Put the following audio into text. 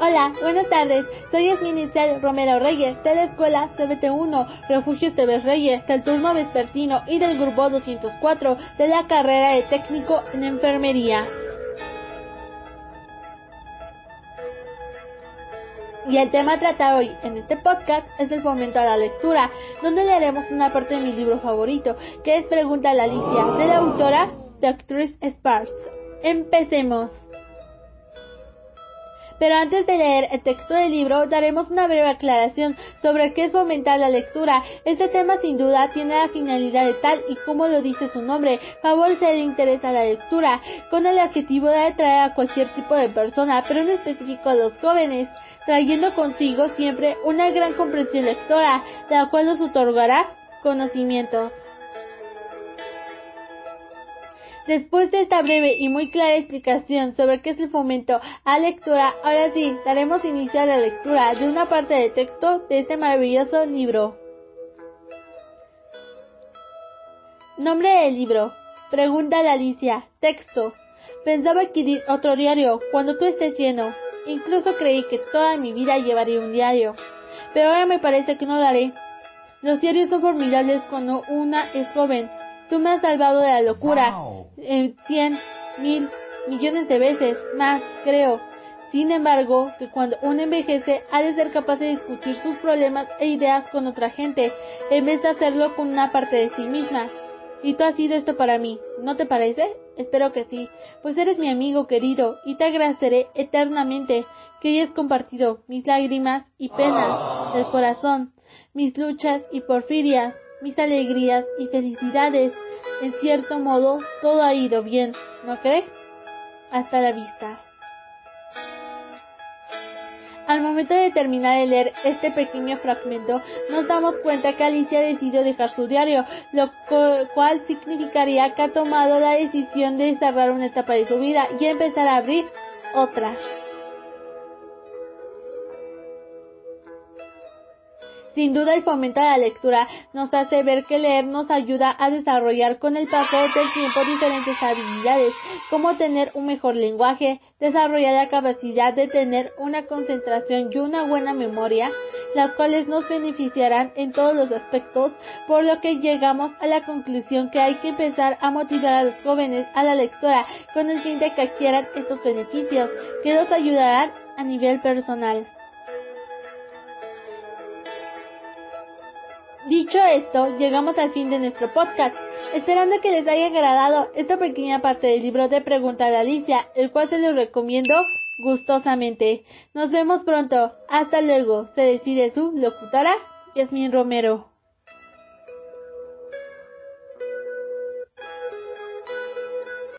Hola, buenas tardes. Soy Esminitzel Romero Reyes de la escuela CBT1 Refugios TV Reyes del turno vespertino y del grupo 204 de la carrera de técnico en enfermería. Y el tema a tratar hoy en este podcast es el fomento a la lectura, donde leeremos una parte de mi libro favorito, que es Pregunta a la Alicia, de la autora Doctrice Sparks. Empecemos. Pero antes de leer el texto del libro, daremos una breve aclaración sobre qué es fomentar la lectura. Este tema sin duda tiene la finalidad de tal y como lo dice su nombre, favorecer el interés a la lectura, con el objetivo de atraer a cualquier tipo de persona, pero en específico a los jóvenes, trayendo consigo siempre una gran comprensión lectora, la cual nos otorgará conocimientos. Después de esta breve y muy clara explicación sobre qué es el fomento a lectura, ahora sí, daremos inicio a la lectura de una parte de texto de este maravilloso libro. Nombre del libro. Pregunta la Alicia. Texto. Pensaba adquirir otro diario cuando tú estés lleno. Incluso creí que toda mi vida llevaría un diario. Pero ahora me parece que no daré. Los diarios son formidables cuando una es joven Tú me has salvado de la locura. En cien, mil, millones de veces más, creo. Sin embargo, que cuando uno envejece ha de ser capaz de discutir sus problemas e ideas con otra gente, en vez de hacerlo con una parte de sí misma. Y tú has sido esto para mí, ¿no te parece? Espero que sí, pues eres mi amigo querido y te agradeceré eternamente que hayas compartido mis lágrimas y penas del corazón, mis luchas y porfirias, mis alegrías y felicidades. En cierto modo, todo ha ido bien, ¿no crees? Hasta la vista. Al momento de terminar de leer este pequeño fragmento, nos damos cuenta que Alicia decidió dejar su diario, lo cual significaría que ha tomado la decisión de cerrar una etapa de su vida y empezar a abrir otra. Sin duda el fomento a la lectura nos hace ver que leer nos ayuda a desarrollar con el paso del tiempo diferentes habilidades, como tener un mejor lenguaje, desarrollar la capacidad de tener una concentración y una buena memoria, las cuales nos beneficiarán en todos los aspectos, por lo que llegamos a la conclusión que hay que empezar a motivar a los jóvenes a la lectura con el fin de que adquieran estos beneficios que los ayudarán a nivel personal. Dicho esto, llegamos al fin de nuestro podcast, esperando que les haya agradado esta pequeña parte del libro de Pregunta de Alicia, el cual se los recomiendo gustosamente. Nos vemos pronto. Hasta luego. Se despide su locutora, Yasmin Romero.